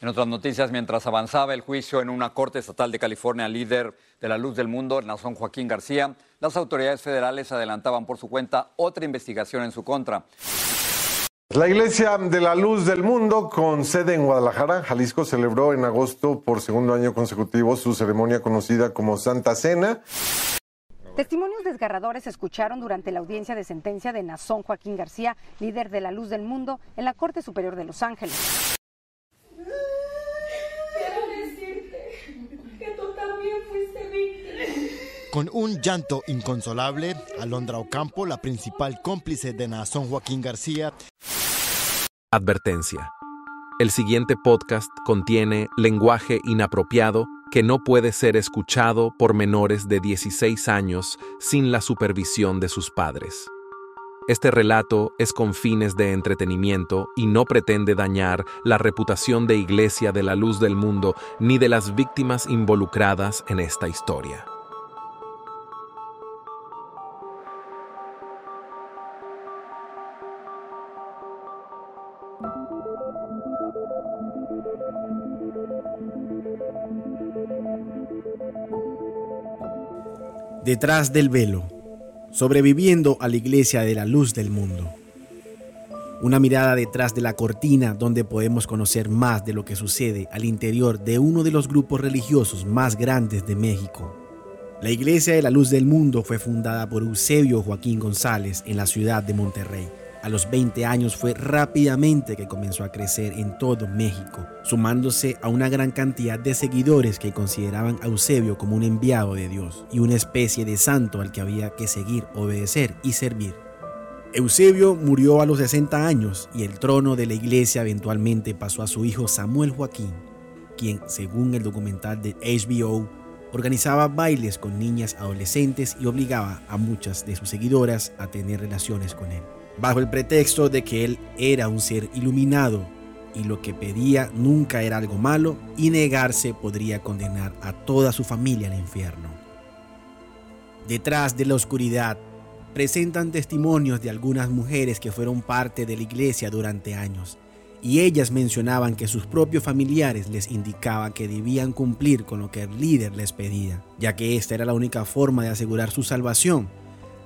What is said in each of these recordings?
En otras noticias, mientras avanzaba el juicio en una corte estatal de California al líder de la luz del mundo, nazón Joaquín García, las autoridades federales adelantaban por su cuenta otra investigación en su contra. La Iglesia de la Luz del Mundo, con sede en Guadalajara, Jalisco, celebró en agosto por segundo año consecutivo su ceremonia conocida como Santa Cena. Testimonios desgarradores se escucharon durante la audiencia de sentencia de Nazón Joaquín García, líder de la Luz del Mundo, en la Corte Superior de Los Ángeles. Con un llanto inconsolable, Alondra Ocampo, la principal cómplice de Nazón Joaquín García. Advertencia. El siguiente podcast contiene lenguaje inapropiado que no puede ser escuchado por menores de 16 años sin la supervisión de sus padres. Este relato es con fines de entretenimiento y no pretende dañar la reputación de Iglesia de la Luz del Mundo ni de las víctimas involucradas en esta historia. Detrás del velo, sobreviviendo a la iglesia de la luz del mundo. Una mirada detrás de la cortina donde podemos conocer más de lo que sucede al interior de uno de los grupos religiosos más grandes de México. La Iglesia de la Luz del Mundo fue fundada por Eusebio Joaquín González en la ciudad de Monterrey. A los 20 años fue rápidamente que comenzó a crecer en todo México, sumándose a una gran cantidad de seguidores que consideraban a Eusebio como un enviado de Dios y una especie de santo al que había que seguir, obedecer y servir. Eusebio murió a los 60 años y el trono de la iglesia eventualmente pasó a su hijo Samuel Joaquín, quien, según el documental de HBO, organizaba bailes con niñas adolescentes y obligaba a muchas de sus seguidoras a tener relaciones con él bajo el pretexto de que él era un ser iluminado y lo que pedía nunca era algo malo y negarse podría condenar a toda su familia al infierno. Detrás de la oscuridad presentan testimonios de algunas mujeres que fueron parte de la iglesia durante años y ellas mencionaban que sus propios familiares les indicaban que debían cumplir con lo que el líder les pedía, ya que esta era la única forma de asegurar su salvación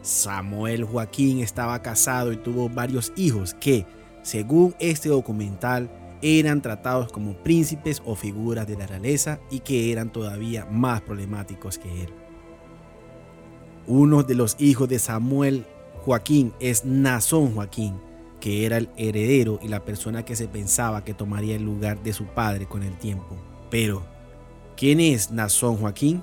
Samuel Joaquín estaba casado y tuvo varios hijos que, según este documental, eran tratados como príncipes o figuras de la realeza y que eran todavía más problemáticos que él. Uno de los hijos de Samuel Joaquín es Nazón Joaquín, que era el heredero y la persona que se pensaba que tomaría el lugar de su padre con el tiempo. Pero, ¿quién es Nazón Joaquín?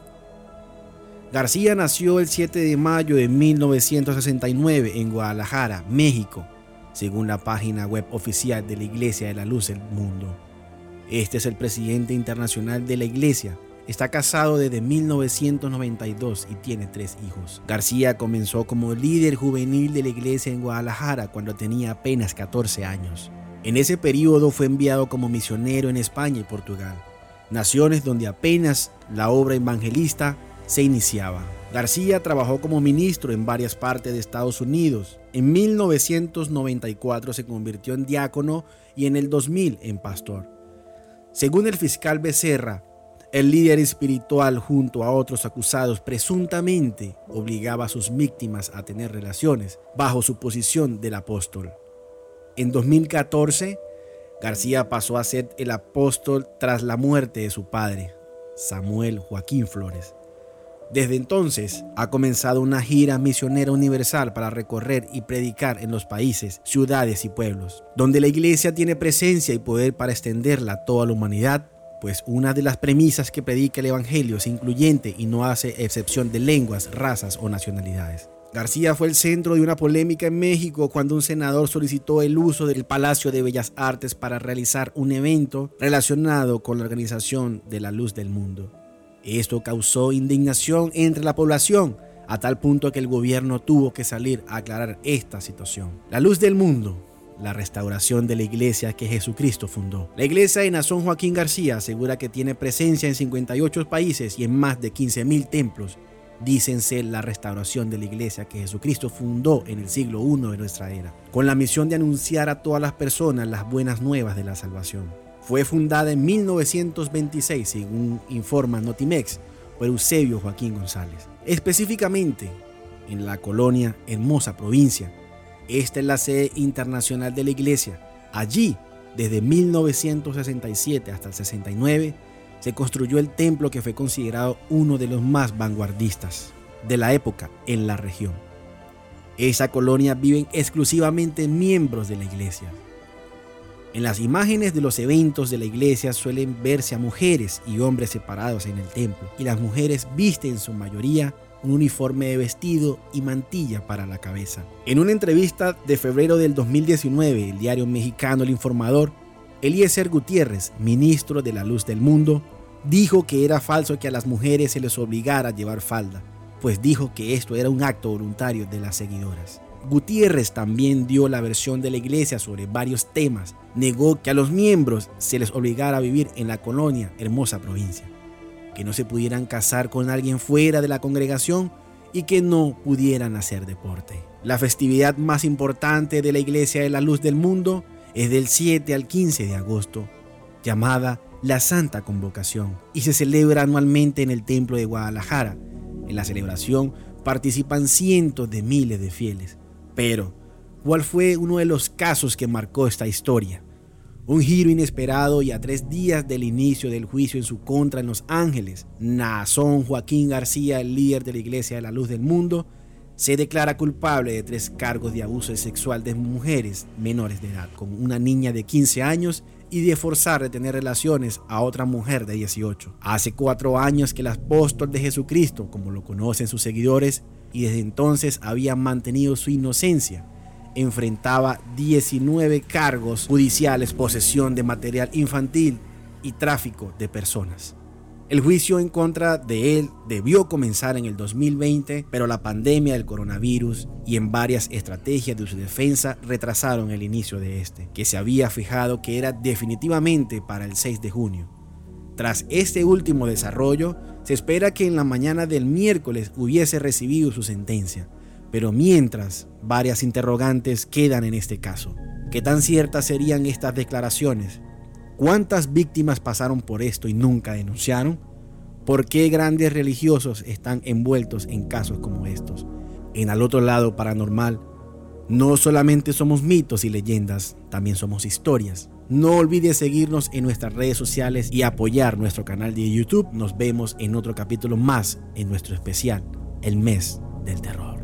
García nació el 7 de mayo de 1969 en Guadalajara, México, según la página web oficial de la Iglesia de la Luz del Mundo. Este es el presidente internacional de la Iglesia. Está casado desde 1992 y tiene tres hijos. García comenzó como líder juvenil de la iglesia en Guadalajara cuando tenía apenas 14 años. En ese periodo fue enviado como misionero en España y Portugal, naciones donde apenas la obra evangelista se iniciaba. García trabajó como ministro en varias partes de Estados Unidos. En 1994 se convirtió en diácono y en el 2000 en pastor. Según el fiscal Becerra, el líder espiritual junto a otros acusados presuntamente obligaba a sus víctimas a tener relaciones bajo su posición del apóstol. En 2014, García pasó a ser el apóstol tras la muerte de su padre, Samuel Joaquín Flores. Desde entonces ha comenzado una gira misionera universal para recorrer y predicar en los países, ciudades y pueblos, donde la iglesia tiene presencia y poder para extenderla a toda la humanidad, pues una de las premisas que predica el Evangelio es incluyente y no hace excepción de lenguas, razas o nacionalidades. García fue el centro de una polémica en México cuando un senador solicitó el uso del Palacio de Bellas Artes para realizar un evento relacionado con la organización de la luz del mundo. Esto causó indignación entre la población, a tal punto que el gobierno tuvo que salir a aclarar esta situación. La luz del mundo, la restauración de la iglesia que Jesucristo fundó. La iglesia de Nazón Joaquín García asegura que tiene presencia en 58 países y en más de 15.000 templos. Dicen la restauración de la iglesia que Jesucristo fundó en el siglo I de nuestra era, con la misión de anunciar a todas las personas las buenas nuevas de la salvación Fue fundada en 1926, según informa Notimex, por Eusebio Joaquín González. Específicamente en la colonia Hermosa Provincia. Esta es la sede internacional de la iglesia. Allí, desde 1967 hasta el 69, se construyó el templo que fue considerado uno de los más vanguardistas de la época en la región. Esa colonia viven exclusivamente miembros de la iglesia. En las imágenes de los eventos de la iglesia suelen verse a mujeres y hombres separados en el templo, y las mujeres visten en su mayoría un uniforme de vestido y mantilla para la cabeza. En una entrevista de febrero del 2019, el diario mexicano El Informador, Eliezer Gutiérrez, ministro de la Luz del Mundo, dijo que era falso que a las mujeres se les obligara a llevar falda, pues dijo que esto era un acto voluntario de las seguidoras. Gutiérrez también dio la versión de la iglesia sobre varios temas. Negó que a los miembros se les obligara a vivir en la colonia Hermosa Provincia, que no se pudieran casar con alguien fuera de la congregación y que no pudieran hacer deporte. La festividad más importante de la Iglesia de la Luz del Mundo es del 7 al 15 de agosto, llamada la Santa Convocación, y se celebra anualmente en el Templo de Guadalajara. En la celebración participan cientos de miles de fieles. Pero, ¿cuál fue uno de los casos que marcó esta historia? Un giro inesperado y a tres días del inicio del juicio en su contra en Los Ángeles, Nazón Joaquín García, el líder de la Iglesia de la Luz del Mundo, se declara culpable de tres cargos de abuso sexual de mujeres menores de edad, con una niña de 15 años y de forzar de tener relaciones a otra mujer de 18. Hace cuatro años que el apóstol de Jesucristo, como lo conocen sus seguidores, y desde entonces había mantenido su inocencia. Enfrentaba 19 cargos judiciales, posesión de material infantil y tráfico de personas. El juicio en contra de él debió comenzar en el 2020, pero la pandemia del coronavirus y en varias estrategias de su defensa retrasaron el inicio de este, que se había fijado que era definitivamente para el 6 de junio. Tras este último desarrollo, se espera que en la mañana del miércoles hubiese recibido su sentencia, pero mientras, varias interrogantes quedan en este caso. ¿Qué tan ciertas serían estas declaraciones? ¿Cuántas víctimas pasaron por esto y nunca denunciaron? ¿Por qué grandes religiosos están envueltos en casos como estos? En al otro lado paranormal, no solamente somos mitos y leyendas, también somos historias. No olvides seguirnos en nuestras redes sociales y apoyar nuestro canal de YouTube. Nos vemos en otro capítulo más en nuestro especial, El Mes del Terror.